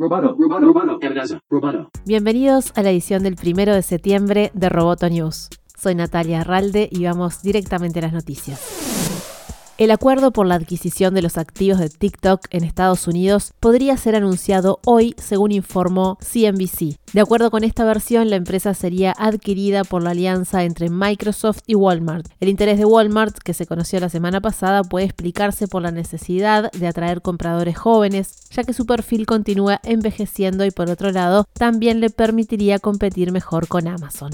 Roboto, roboto, roboto. Bienvenidos a la edición del primero de septiembre de Roboto News. Soy Natalia Arralde y vamos directamente a las noticias. El acuerdo por la adquisición de los activos de TikTok en Estados Unidos podría ser anunciado hoy, según informó CNBC. De acuerdo con esta versión, la empresa sería adquirida por la alianza entre Microsoft y Walmart. El interés de Walmart, que se conoció la semana pasada, puede explicarse por la necesidad de atraer compradores jóvenes, ya que su perfil continúa envejeciendo y por otro lado, también le permitiría competir mejor con Amazon.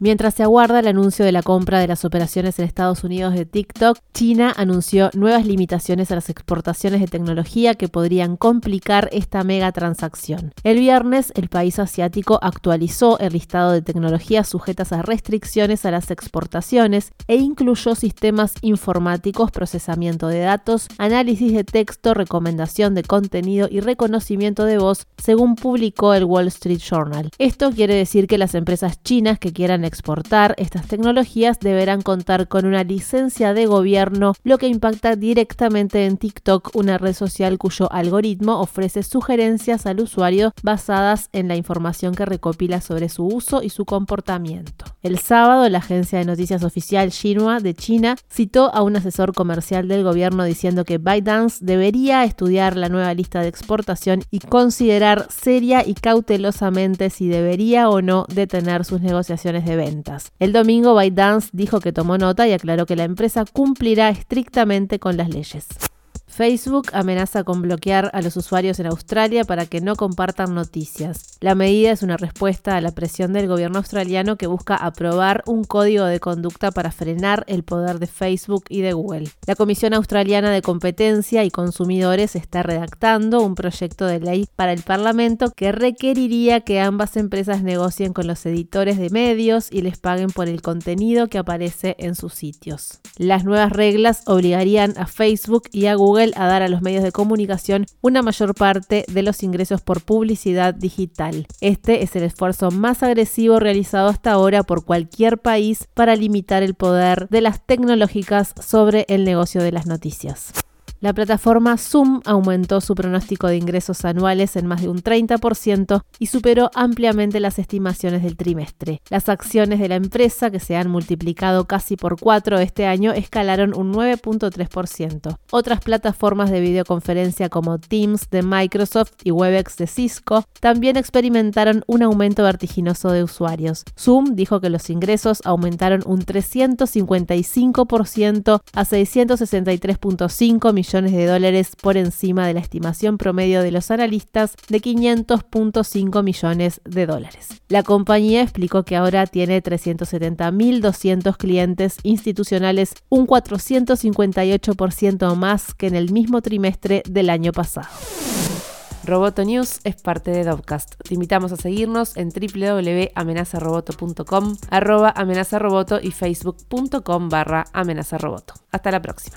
Mientras se aguarda el anuncio de la compra de las operaciones en Estados Unidos de TikTok, China anunció nuevas limitaciones a las exportaciones de tecnología que podrían complicar esta mega transacción. El viernes, el país asiático actualizó el listado de tecnologías sujetas a restricciones a las exportaciones e incluyó sistemas informáticos, procesamiento de datos, análisis de texto, recomendación de contenido y reconocimiento de voz, según publicó el Wall Street Journal. Esto quiere decir que las empresas chinas que quieran exportar estas tecnologías deberán contar con una licencia de gobierno, lo que impacta directamente en TikTok, una red social cuyo algoritmo ofrece sugerencias al usuario basadas en la información que recopila sobre su uso y su comportamiento. El sábado, la agencia de noticias oficial Xinhua de China citó a un asesor comercial del gobierno diciendo que ByteDance debería estudiar la nueva lista de exportación y considerar seria y cautelosamente si debería o no detener sus negociaciones de ventas. El domingo ByteDance dijo que tomó nota y aclaró que la empresa cumplirá estrictamente con las leyes. Facebook amenaza con bloquear a los usuarios en Australia para que no compartan noticias. La medida es una respuesta a la presión del gobierno australiano que busca aprobar un código de conducta para frenar el poder de Facebook y de Google. La Comisión Australiana de Competencia y Consumidores está redactando un proyecto de ley para el Parlamento que requeriría que ambas empresas negocien con los editores de medios y les paguen por el contenido que aparece en sus sitios. Las nuevas reglas obligarían a Facebook y a Google a dar a los medios de comunicación una mayor parte de los ingresos por publicidad digital. Este es el esfuerzo más agresivo realizado hasta ahora por cualquier país para limitar el poder de las tecnológicas sobre el negocio de las noticias. La plataforma Zoom aumentó su pronóstico de ingresos anuales en más de un 30% y superó ampliamente las estimaciones del trimestre. Las acciones de la empresa, que se han multiplicado casi por cuatro este año, escalaron un 9.3%. Otras plataformas de videoconferencia como Teams de Microsoft y Webex de Cisco también experimentaron un aumento vertiginoso de usuarios. Zoom dijo que los ingresos aumentaron un 355% a 663.5 de dólares por encima de la estimación promedio de los analistas de 500.5 millones de dólares. La compañía explicó que ahora tiene 370.200 clientes institucionales, un 458% más que en el mismo trimestre del año pasado. Roboto News es parte de Dovcast. Te invitamos a seguirnos en www.amenazaroboto.com, arroba amenazaroboto y facebook.com barra amenazaroboto. Hasta la próxima.